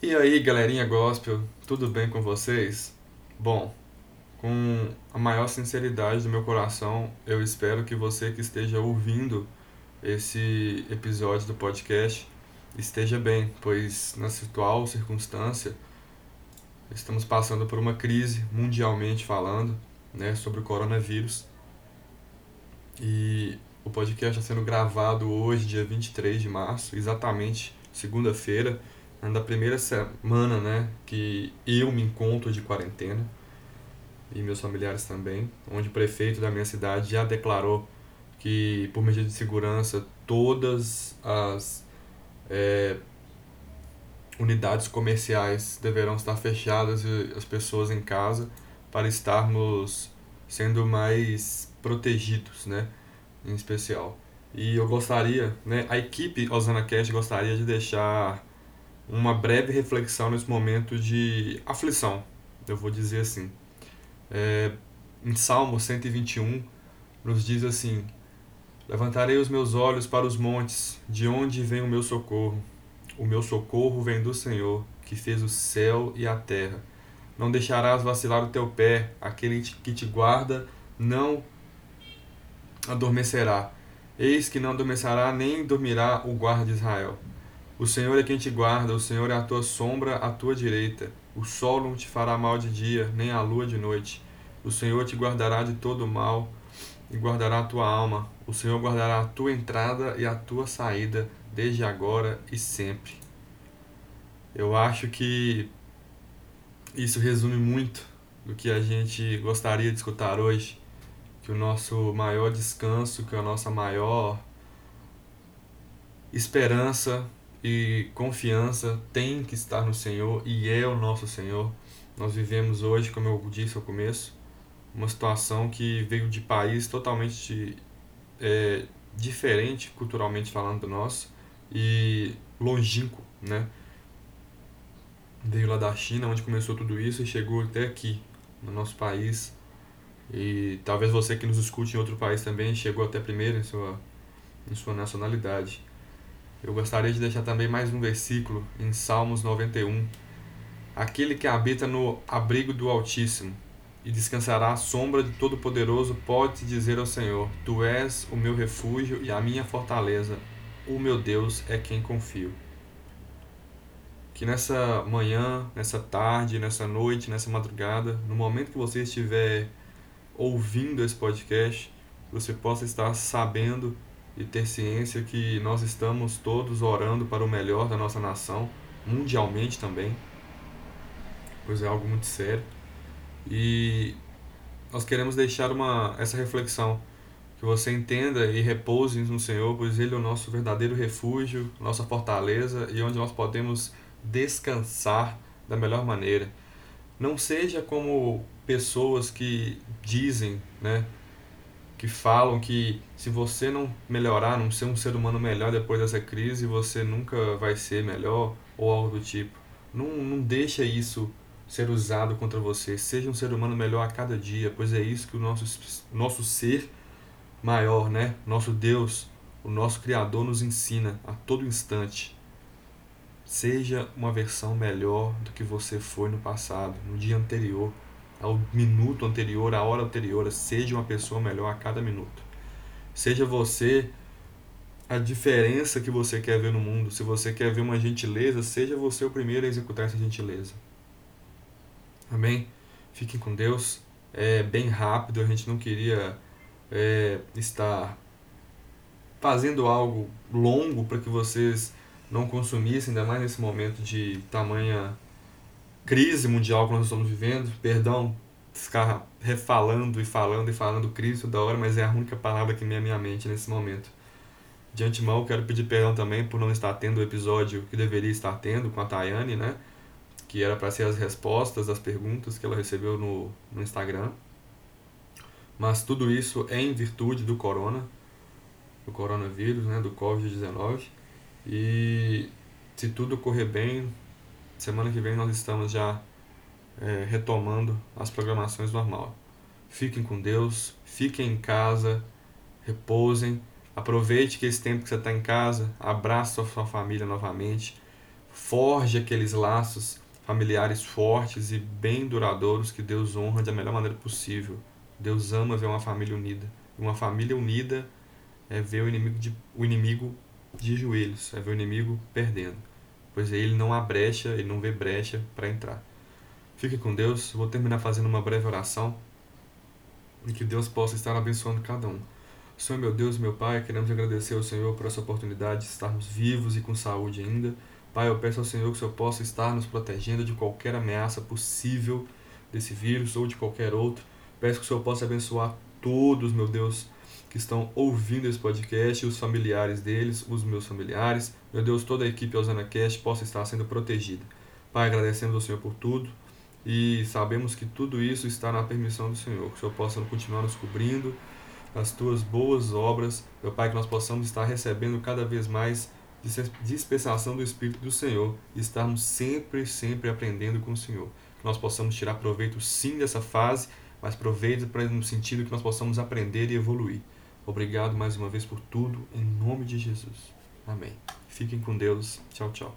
E aí, galerinha gospel, tudo bem com vocês? Bom, com a maior sinceridade do meu coração, eu espero que você que esteja ouvindo esse episódio do podcast esteja bem, pois na atual circunstância estamos passando por uma crise mundialmente falando, né, sobre o coronavírus. E o podcast está sendo gravado hoje, dia 23 de março, exatamente segunda-feira da primeira semana, né, que eu me encontro de quarentena e meus familiares também, onde o prefeito da minha cidade já declarou que por medida de segurança todas as é, unidades comerciais deverão estar fechadas e as pessoas em casa para estarmos sendo mais protegidos, né, em especial. E eu gostaria, né, a equipe Osana Cast gostaria de deixar uma breve reflexão nesse momento de aflição, eu vou dizer assim. É, em Salmo 121, nos diz assim: Levantarei os meus olhos para os montes, de onde vem o meu socorro? O meu socorro vem do Senhor, que fez o céu e a terra. Não deixarás vacilar o teu pé, aquele que te guarda não adormecerá. Eis que não adormecerá nem dormirá o guarda de Israel. O Senhor é quem te guarda, o Senhor é a tua sombra à tua direita. O sol não te fará mal de dia, nem a lua de noite. O Senhor te guardará de todo mal e guardará a tua alma. O Senhor guardará a tua entrada e a tua saída, desde agora e sempre. Eu acho que isso resume muito do que a gente gostaria de escutar hoje. Que o nosso maior descanso, que a nossa maior esperança e confiança tem que estar no Senhor e é o nosso Senhor. Nós vivemos hoje, como eu disse ao começo, uma situação que veio de país totalmente é, diferente, culturalmente falando, do nosso e longínquo, né? Veio lá da China, onde começou tudo isso, e chegou até aqui, no nosso país. E talvez você que nos escute em outro país também chegou até primeiro em sua, em sua nacionalidade. Eu gostaria de deixar também mais um versículo em Salmos 91. Aquele que habita no abrigo do Altíssimo e descansará à sombra de Todo-Poderoso pode dizer ao Senhor: Tu és o meu refúgio e a minha fortaleza, o meu Deus é quem confio. Que nessa manhã, nessa tarde, nessa noite, nessa madrugada, no momento que você estiver ouvindo esse podcast, você possa estar sabendo e ter ciência que nós estamos todos orando para o melhor da nossa nação, mundialmente também, pois é algo muito sério. E nós queremos deixar uma, essa reflexão, que você entenda e repouse no Senhor, pois Ele é o nosso verdadeiro refúgio, nossa fortaleza e onde nós podemos descansar da melhor maneira. Não seja como pessoas que dizem, né, que falam que se você não melhorar, não ser um ser humano melhor depois dessa crise, você nunca vai ser melhor ou algo do tipo. Não, não deixa isso ser usado contra você. Seja um ser humano melhor a cada dia, pois é isso que o nosso, nosso ser maior, né? Nosso Deus, o nosso Criador nos ensina a todo instante. Seja uma versão melhor do que você foi no passado, no dia anterior ao minuto anterior, à hora anterior. Seja uma pessoa melhor a cada minuto. Seja você a diferença que você quer ver no mundo. Se você quer ver uma gentileza, seja você o primeiro a executar essa gentileza. Amém? Fiquem com Deus. É bem rápido, a gente não queria é, estar fazendo algo longo para que vocês não consumissem, ainda mais nesse momento de tamanha crise mundial que nós estamos vivendo, perdão ficar refalando e falando e falando crise toda hora, mas é a única palavra que me é minha mente nesse momento. De antemão, quero pedir perdão também por não estar tendo o episódio que deveria estar tendo com a Tayane, né? Que era para ser as respostas das perguntas que ela recebeu no, no Instagram. Mas tudo isso é em virtude do corona, do coronavírus, né? Do Covid-19. E se tudo correr bem, Semana que vem nós estamos já é, retomando as programações normal. Fiquem com Deus, fiquem em casa, repousem, aproveite que esse tempo que você está em casa, abraça a sua família novamente, forge aqueles laços familiares fortes e bem duradouros que Deus honra da melhor maneira possível. Deus ama ver uma família unida. Uma família unida é ver o inimigo de, o inimigo de joelhos, é ver o inimigo perdendo. Pois ele não há brecha, ele não vê brecha para entrar. Fique com Deus. Vou terminar fazendo uma breve oração e que Deus possa estar abençoando cada um. Senhor, meu Deus, meu Pai, queremos agradecer ao Senhor por essa oportunidade de estarmos vivos e com saúde ainda. Pai, eu peço ao Senhor que o Senhor possa estar nos protegendo de qualquer ameaça possível desse vírus ou de qualquer outro. Peço que o Senhor possa abençoar todos, meu Deus, que estão ouvindo esse podcast, os familiares deles, os meus familiares. Meu Deus, toda a equipe Osana Cast possa estar sendo protegida. Pai, agradecemos ao Senhor por tudo e sabemos que tudo isso está na permissão do Senhor. Que o Senhor possa continuar nos cobrindo as tuas boas obras, meu Pai, que nós possamos estar recebendo cada vez mais dispensação do Espírito do Senhor e estarmos sempre, sempre aprendendo com o Senhor. Que nós possamos tirar proveito sim dessa fase, mas proveito no sentido que nós possamos aprender e evoluir. Obrigado mais uma vez por tudo, em nome de Jesus. Amém. Fiquem com Deus. Tchau, tchau.